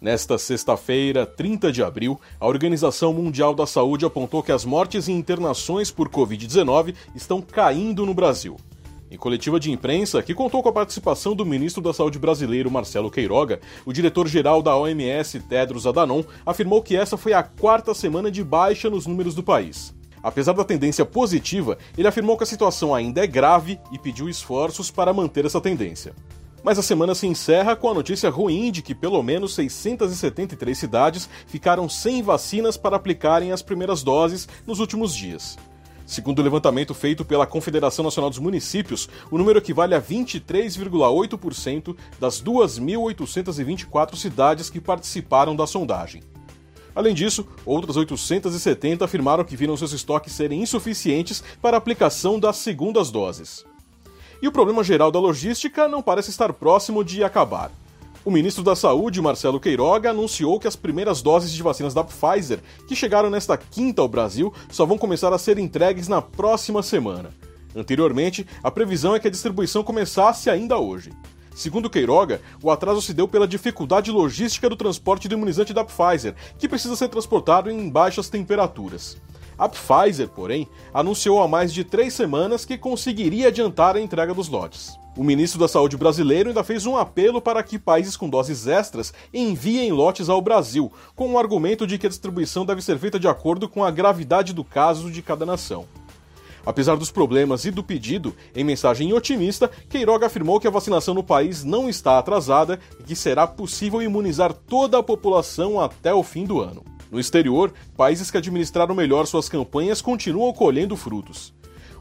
Nesta sexta-feira, 30 de abril, a Organização Mundial da Saúde apontou que as mortes e internações por Covid-19 estão caindo no Brasil. Em coletiva de imprensa, que contou com a participação do ministro da Saúde brasileiro Marcelo Queiroga, o diretor-geral da OMS, Tedros Adhanom, afirmou que essa foi a quarta semana de baixa nos números do país. Apesar da tendência positiva, ele afirmou que a situação ainda é grave e pediu esforços para manter essa tendência. Mas a semana se encerra com a notícia ruim de que pelo menos 673 cidades ficaram sem vacinas para aplicarem as primeiras doses nos últimos dias. Segundo o levantamento feito pela Confederação Nacional dos Municípios, o número equivale a 23,8% das 2.824 cidades que participaram da sondagem. Além disso, outras 870 afirmaram que viram seus estoques serem insuficientes para a aplicação das segundas doses. E o problema geral da logística não parece estar próximo de acabar. O ministro da Saúde, Marcelo Queiroga, anunciou que as primeiras doses de vacinas da Pfizer, que chegaram nesta quinta ao Brasil, só vão começar a ser entregues na próxima semana. Anteriormente, a previsão é que a distribuição começasse ainda hoje. Segundo Queiroga, o atraso se deu pela dificuldade logística do transporte do imunizante da Pfizer, que precisa ser transportado em baixas temperaturas. A Pfizer, porém, anunciou há mais de três semanas que conseguiria adiantar a entrega dos lotes. O ministro da Saúde brasileiro ainda fez um apelo para que países com doses extras enviem lotes ao Brasil, com o argumento de que a distribuição deve ser feita de acordo com a gravidade do caso de cada nação. Apesar dos problemas e do pedido, em mensagem otimista, Queiroga afirmou que a vacinação no país não está atrasada e que será possível imunizar toda a população até o fim do ano. No exterior, países que administraram melhor suas campanhas continuam colhendo frutos.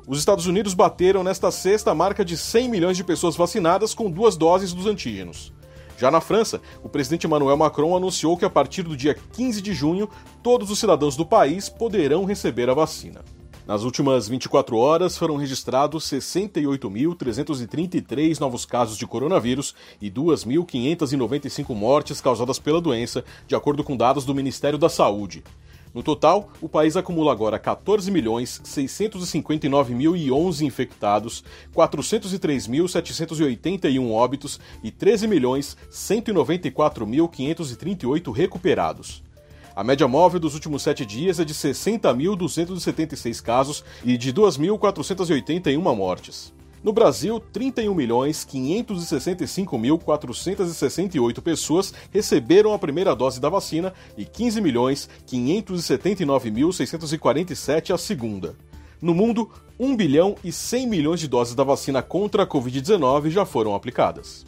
Os Estados Unidos bateram nesta sexta a marca de 100 milhões de pessoas vacinadas com duas doses dos antígenos. Já na França, o presidente Emmanuel Macron anunciou que a partir do dia 15 de junho, todos os cidadãos do país poderão receber a vacina. Nas últimas 24 horas foram registrados 68.333 novos casos de coronavírus e 2.595 mortes causadas pela doença, de acordo com dados do Ministério da Saúde. No total, o país acumula agora 14.659.011 infectados, 403.781 óbitos e 13.194.538 recuperados. A média móvel dos últimos sete dias é de 60.276 casos e de 2.481 mortes. No Brasil, 31.565.468 pessoas receberam a primeira dose da vacina e 15.579.647 a segunda. No mundo, 1 bilhão e 100 milhões de doses da vacina contra a Covid-19 já foram aplicadas.